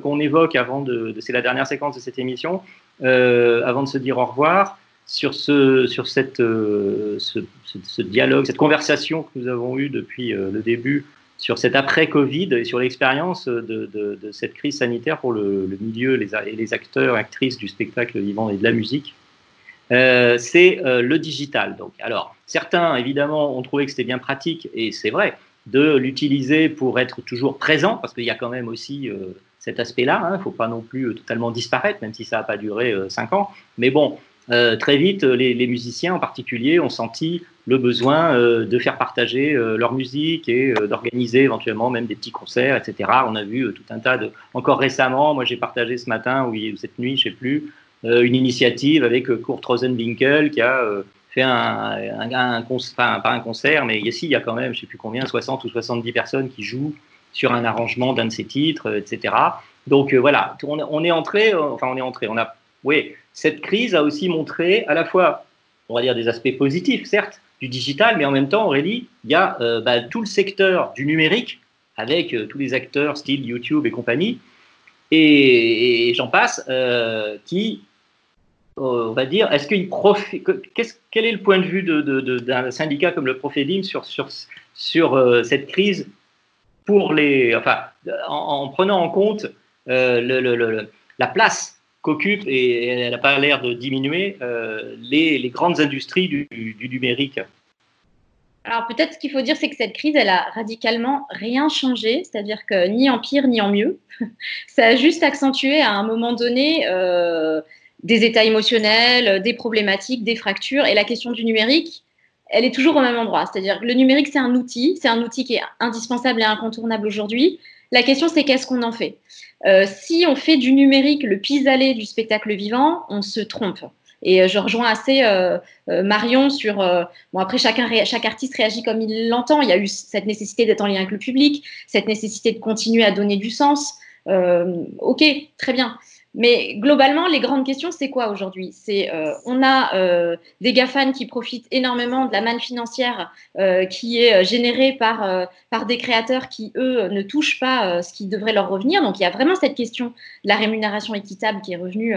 qu'on évoque avant de, c'est la dernière séquence de cette émission, avant de se dire au revoir, sur, ce, sur cette, ce, ce, dialogue, cette conversation que nous avons eue depuis le début sur cet après-Covid et sur l'expérience de, cette crise sanitaire pour le, milieu les, et les acteurs, actrices du spectacle vivant et de la musique, euh, c'est euh, le digital. Donc, alors, certains, évidemment, ont trouvé que c'était bien pratique, et c'est vrai, de l'utiliser pour être toujours présent, parce qu'il y a quand même aussi euh, cet aspect-là. Il hein, ne faut pas non plus totalement disparaître, même si ça n'a pas duré cinq ans. Mais bon, euh, très vite, les, musiciens en particulier ont senti le besoin euh, de faire partager euh, leur musique et d'organiser éventuellement même des petits concerts, etc. On a vu tout un tas de... Encore récemment, moi j'ai partagé ce matin ou cette nuit, je sais plus, une initiative avec Kurt Rosenwinkel qui a fait un, un, concert, enfin pas un concert, mais ici il y a quand même, je sais plus combien, 60 ou 70 personnes qui jouent sur un arrangement d'un de ses titres, etc. Donc voilà, on, on, est entré, enfin on est entré, on a, oui, cette crise a aussi montré à la fois, on va dire, des aspects positifs, certes, du digital, mais en même temps, Aurélie, il y a euh, bah, tout le secteur du numérique, avec euh, tous les acteurs style YouTube et compagnie, et, j'en passe, euh, qui, on va dire, est-ce qu'il profite, quel est le point de vue d'un syndicat comme le Profedim sur, sur, sur cette crise pour les, enfin, en, prenant en compte le, la place qu'occupent, et elle n'a pas l'air de diminuer, euh, les, grandes industries du, du, numérique alors peut-être ce qu'il faut dire, c'est que cette crise, elle a radicalement rien changé, c'est-à-dire que ni en pire ni en mieux. Ça a juste accentué à un moment donné euh, des états émotionnels, des problématiques, des fractures. Et la question du numérique, elle est toujours au même endroit. C'est-à-dire que le numérique, c'est un outil, c'est un outil qui est indispensable et incontournable aujourd'hui. La question, c'est qu'est-ce qu'on en fait? Euh, si on fait du numérique le pis-aller du spectacle vivant, on se trompe. Et euh, je rejoins assez euh, Marion sur. bon, après, chaque artiste réagit comme il l'entend. Il y a eu cette nécessité d'être en lien avec le public, cette nécessité de continuer à donner du sens. ok, très bien. Mais globalement, les grandes questions, c'est quoi aujourd'hui? C'est euh, on a euh, des GAFAN qui profitent énormément de la manne financière euh, qui est générée par, par des créateurs qui, eux, ne touchent pas ce qui devrait leur revenir. Donc il y a vraiment cette question de la rémunération équitable qui est revenue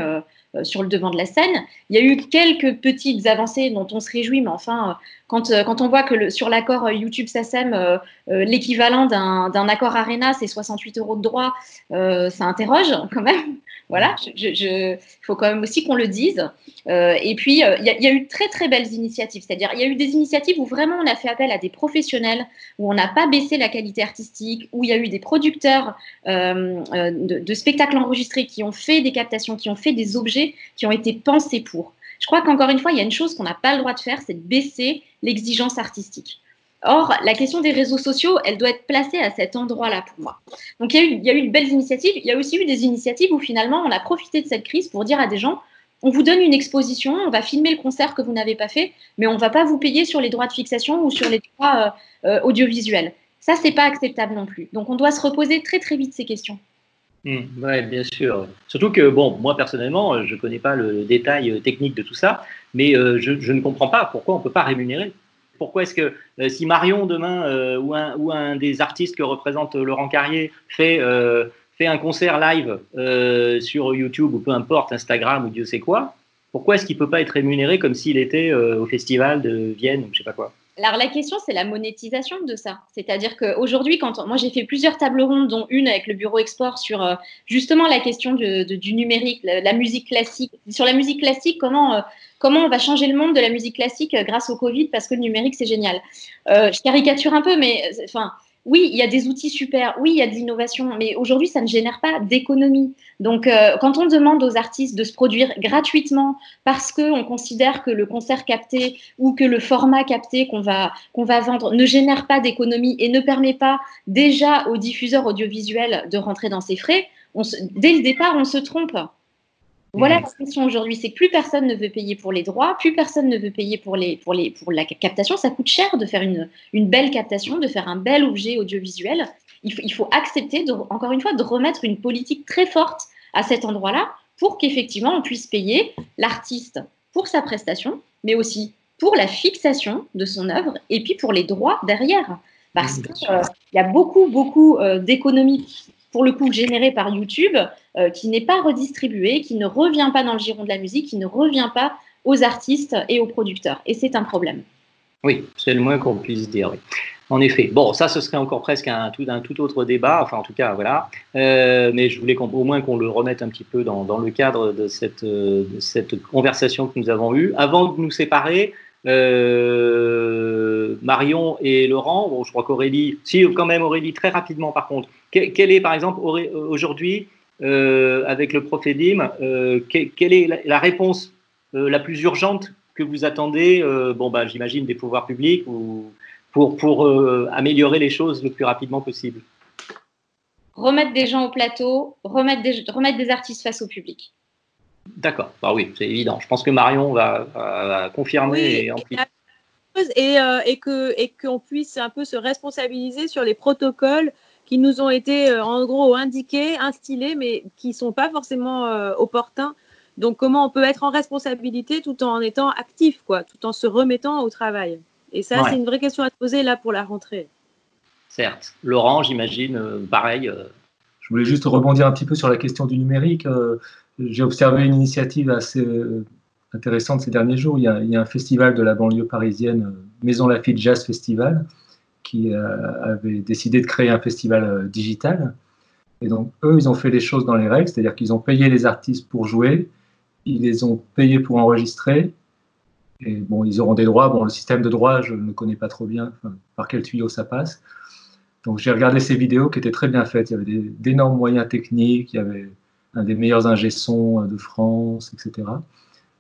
sur le devant de la scène. Il y a eu quelques petites avancées dont on se réjouit, mais enfin, quand, quand on voit que le, sur l'accord YouTube SACEM, l'équivalent d'un accord Arena, c'est 68 euros de droit, ça interroge quand même. Voilà, il faut quand même aussi qu'on le dise. Euh, et puis, euh, il y, a eu très très belles initiatives, c'est-à-dire il y a eu des initiatives où vraiment on a fait appel à des professionnels, où on n'a pas baissé la qualité artistique, où il y a eu des producteurs euh, de, de, spectacles enregistrés qui ont fait des captations, qui ont fait des objets qui ont été pensés pour. Je crois qu'encore une fois, il y a une chose qu'on n'a pas le droit de faire, c'est de baisser l'exigence artistique. Or, la question des réseaux sociaux, elle doit être placée à cet endroit-là pour moi. Donc, il y, a eu, il y a de belles initiatives. Il y a aussi eu des initiatives où finalement, on a profité de cette crise pour dire à des gens, on vous donne une exposition, on va filmer le concert que vous n'avez pas fait, mais on ne va pas vous payer sur les droits de fixation ou sur les droits audiovisuels. Ça, c'est pas acceptable non plus. Donc, on doit se reposer très très vite ces questions. Mmh, oui, bien sûr. Surtout que, bon, moi personnellement, je ne connais pas le détail technique de tout ça, mais je, ne comprends pas pourquoi on ne peut pas rémunérer pourquoi est-ce que euh, si Marion demain euh, ou, un, des artistes que représente Laurent Carrier fait, euh, fait un concert live sur YouTube ou peu importe, Instagram ou Dieu sait quoi, pourquoi est-ce qu'il ne peut pas être rémunéré comme s'il était au festival de Vienne ou je sais pas quoi? Alors la question, c'est la monétisation de ça. C'est-à-dire qu'aujourd'hui, quand moi j'ai fait plusieurs tables rondes, dont une avec le bureau export sur justement la question du numérique, la, musique classique. Sur la musique classique, comment comment on va changer le monde de la musique classique euh, grâce au Covid? Parce que le numérique, c'est génial. Euh, je caricature un peu, mais euh, enfin, oui, il y a des outils super, oui, il y a de l'innovation, mais aujourd'hui, ça ne génère pas d'économie. Donc, quand on demande aux artistes de se produire gratuitement parce qu'on considère que le concert capté ou que le format capté qu'on va, qu'on va vendre ne génère pas d'économie et ne permet pas déjà aux diffuseurs audiovisuels de rentrer dans ses frais, dès le départ, on se trompe. Voilà la question aujourd'hui, c'est que plus personne ne veut payer pour les droits, plus personne ne veut payer pour, les, pour, les, pour la captation. Ça coûte cher de faire une, une belle captation, de faire un bel objet audiovisuel. Il faut, il faut accepter, de, encore une fois, de remettre une politique très forte à cet endroit-là pour qu'effectivement on puisse payer l'artiste pour sa prestation, mais aussi pour la fixation de son œuvre et puis pour les droits derrière. Parce qu'il euh, y a beaucoup, beaucoup euh, d'économies pour le coup généré par YouTube, euh, qui n'est pas redistribué, qui ne revient pas dans le giron de la musique, qui ne revient pas aux artistes et aux producteurs. Et c'est un problème. Oui, c'est le moins qu'on puisse dire. En effet. Bon, ça, ce serait encore presque un tout, autre débat. Enfin, en tout cas, voilà. Euh, mais je voulais au moins qu'on le remette un petit peu dans, le cadre de cette, de cette conversation que nous avons eue. Avant de nous séparer, euh, Marion et Laurent, bon, je crois qu'Aurélie, si quand même Aurélie, très rapidement par contre, quelle est par exemple aujourd'hui, euh, avec le Prophédim, euh, quelle est la, réponse la plus urgente que vous attendez, bon, bah, j'imagine des pouvoirs publics, ou pour, pour améliorer les choses le plus rapidement possible Remettre des gens au plateau, remettre des, remettre des artistes face au public. D'accord, bah oui, c'est évident. Je pense que Marion va, confirmer. et, euh, et, que et qu'on puisse un peu se responsabiliser sur les protocoles qui nous ont été euh, en gros indiqués, instillés, mais qui sont pas forcément euh, opportuns. Donc comment on peut être en responsabilité tout en étant actif, quoi, tout en se remettant au travail? Et ça, c'est une vraie question à te poser là pour la rentrée. Certes. Laurent, j'imagine, pareil. Je voulais juste rebondir un petit peu sur la question du numérique j'ai observé une initiative assez euh, intéressante ces derniers jours. Il y, a, un festival de la banlieue parisienne, euh, Maison Lafitte Jazz Festival, qui euh, avait décidé de créer un festival digital. Et donc, eux, ils ont fait les choses dans les règles, c'est-à-dire qu'ils ont payé les artistes pour jouer, ils les ont payés pour enregistrer. Et bon, ils auront des droits. Bon, le système de droits, je ne connais pas trop bien par quel tuyau ça passe. Donc, j'ai regardé ces vidéos qui étaient très bien faites. Il y avait d'énormes moyens techniques, il y avait un des meilleurs ingé euh, de France, etc.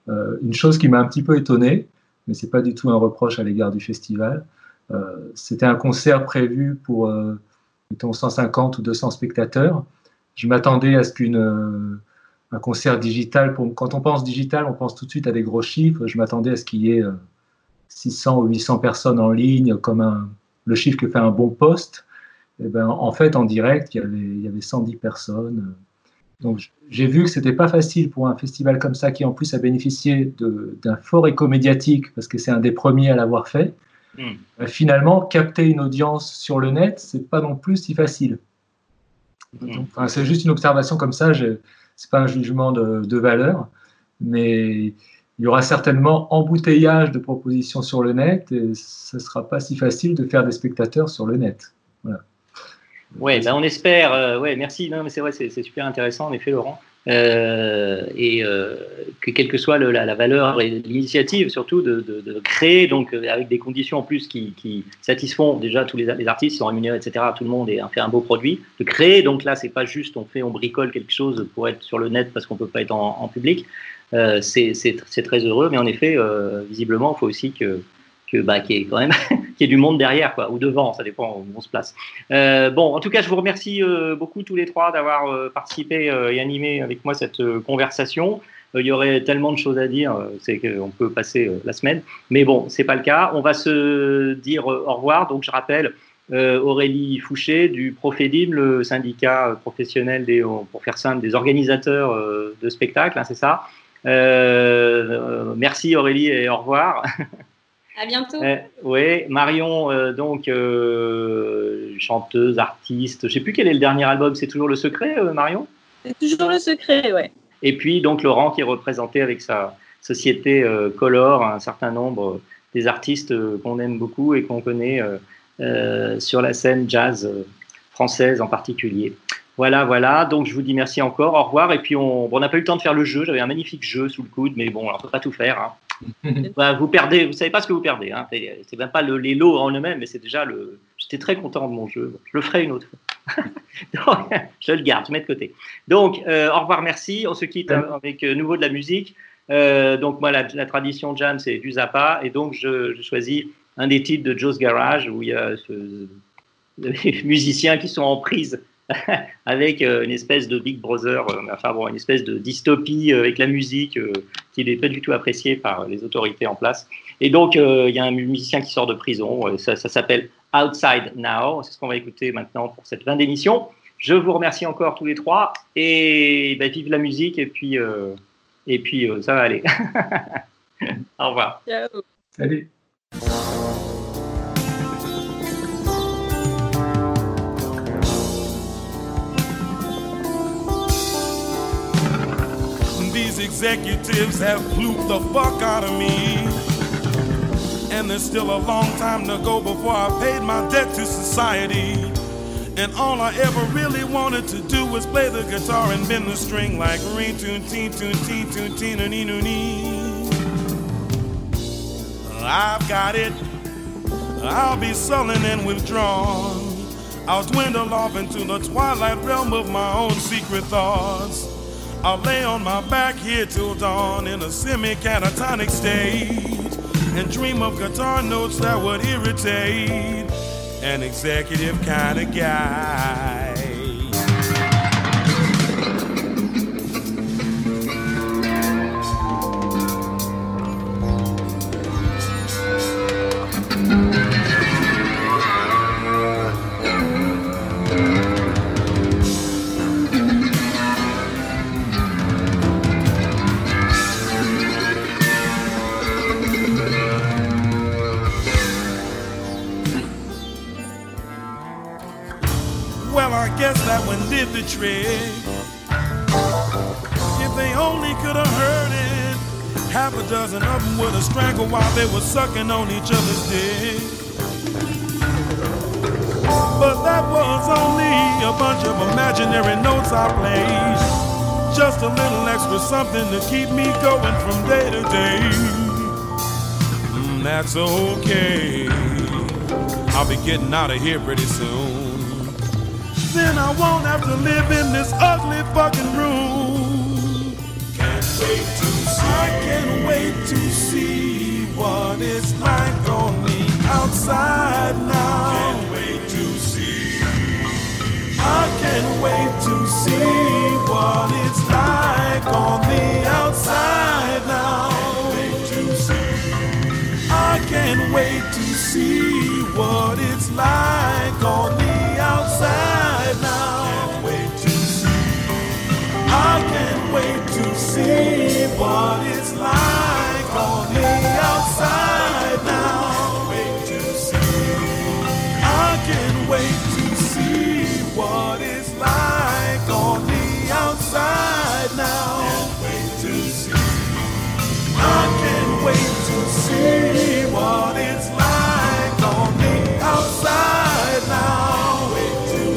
Euh, une chose qui m'a un petit peu étonné, mais c'est pas du tout un reproche à l'égard du festival, euh, c'était un concert prévu pour mettons 150 ou 200 spectateurs. Je m'attendais à ce qu'une un concert digital, quand on pense digital, on pense tout de suite à des gros chiffres. Je m'attendais à ce qu'il y ait 600 ou 800 personnes en ligne, comme le chiffre que fait un bon poste. Et eh ben, en fait, en direct, il y avait, il y avait 110 personnes. Donc j'ai vu que c'était pas facile pour un festival comme ça, qui en plus a bénéficié d'un fort écho médiatique, parce que c'est un des premiers à l'avoir fait. Euh, finalement, capter une audience sur le net, c'est pas non plus si facile. Hmm. c'est juste une observation comme ça, c'est pas un jugement de, de, valeur, mais il y aura certainement embouteillage de propositions sur le net et ce sera pas si facile de faire des spectateurs sur le net. Voilà. Ouais, ben on espère. Euh, ouais, merci. Non, mais c'est vrai, c'est super intéressant, en effet, Laurent. Euh, et euh, que quelle que soit la, valeur et l'initiative, surtout de, créer, donc avec des conditions en plus qui, satisfont déjà tous les, artistes, sont rémunérés, etc. Tout le monde et fait un beau produit. De créer, donc là, c'est pas juste on fait, on bricole quelque chose pour être sur le net parce qu'on peut pas être en, en public. c'est très heureux, mais en effet, visiblement, il faut aussi que que bah, qui est quand même qui est du monde derrière quoi ou devant ça dépend où on se place euh, bon en tout cas je vous remercie euh, beaucoup tous les trois d'avoir euh, participé et animé avec moi cette conversation il y aurait tellement de choses à dire, c'est qu'on peut passer la semaine. Mais bon, c'est pas le cas. On va se dire au revoir. Donc, je rappelle Aurélie Fouché du Profedim, le syndicat professionnel des, pour faire simple, des organisateurs de spectacles, hein, c'est ça. merci Aurélie et au revoir. À bientôt. oui, Marion, donc chanteuse, artiste. Je ne sais plus quel est le dernier album. C'est toujours le secret, Marion? C'est toujours le secret, ouais. Et puis donc Laurent qui est représenté avec sa société euh, Color, un certain nombre des artistes euh, qu'on aime beaucoup et qu'on connaît euh, sur la scène jazz française en particulier. Voilà, voilà. Donc je vous dis merci encore, au revoir. Et puis on n'a pas eu le temps de faire le jeu. J'avais un magnifique jeu sous le coude, mais bon, on ne peut pas tout faire. Hein. Bah, vous perdez, vous savez pas ce que vous perdez. Hein. C'est même pas le, les lots en eux-mêmes, mais c'est déjà le. J'étais très content de mon jeu. Je le ferai une autre fois. je le garde, je mets de côté. Donc, euh, au revoir, merci. On se quitte avec euh, nouveau de la musique. Euh, donc, moi, la, tradition jam, c'est du Zappa. Et donc, je, choisis un des titres de Joe's Garage où il y a des musiciens qui sont en prise avec une espèce de Big Brother, enfin bon, une espèce de dystopie avec la musique qui n'est pas du tout appréciée par les autorités en place. Et donc, il y a un musicien qui sort de prison, ça, ça s'appelle Outside Now. C'est ce qu'on va écouter maintenant pour cette fin d'émission. Je vous remercie encore tous les trois et bah, vive la musique et puis, euh, et puis euh, ça va aller. Au revoir. Ciao. Salut. These executives have plooped the fuck out of me. And there's still a long time to go before I paid my debt to society. And all I ever really wanted to do was play the guitar and bend the string like ring tune teen tune teen tune teen nee nee nee. I've got it. I'll be sullen and withdrawn. I'll dwindle off into the twilight realm of my own secret thoughts. I'll lay on my back here till dawn in a semi-catatonic state and dream of guitar notes that would irritate an executive kind of guy. Did the trick. If they only could have heard it, half a dozen of them would have strangled while they were sucking on each other's dick. But that was only a bunch of imaginary notes I played. Just a little extra something to keep me going from day to day. Mm, that's okay. I'll be getting out of here pretty soon then I won't have to live in this ugly fucking room. Can't wait to see. I can't wait to see what it's like on the outside now. Can't wait to see. I can't wait to see what it's like on the outside now. Can't wait to see. What it's like on the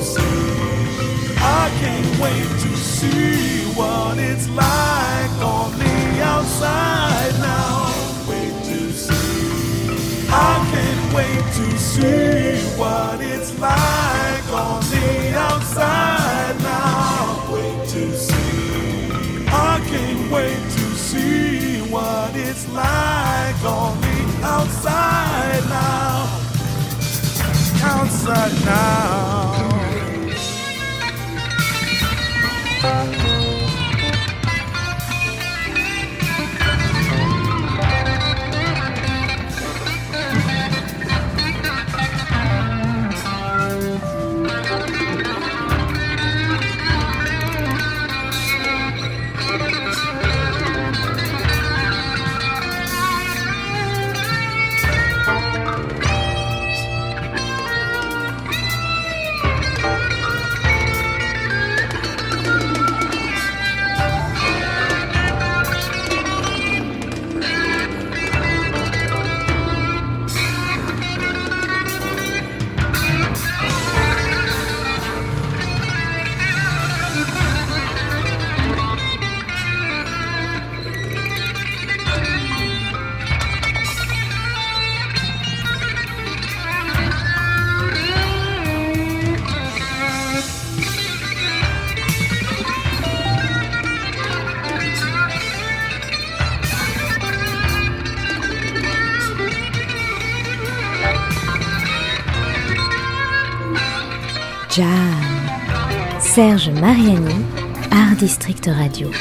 see. I can't wait to see what it's see what it's like on the outside now. Wait to see. I can't wait to see what it's like on the outside now. Outside now. Serge Mariani, Art District Radio.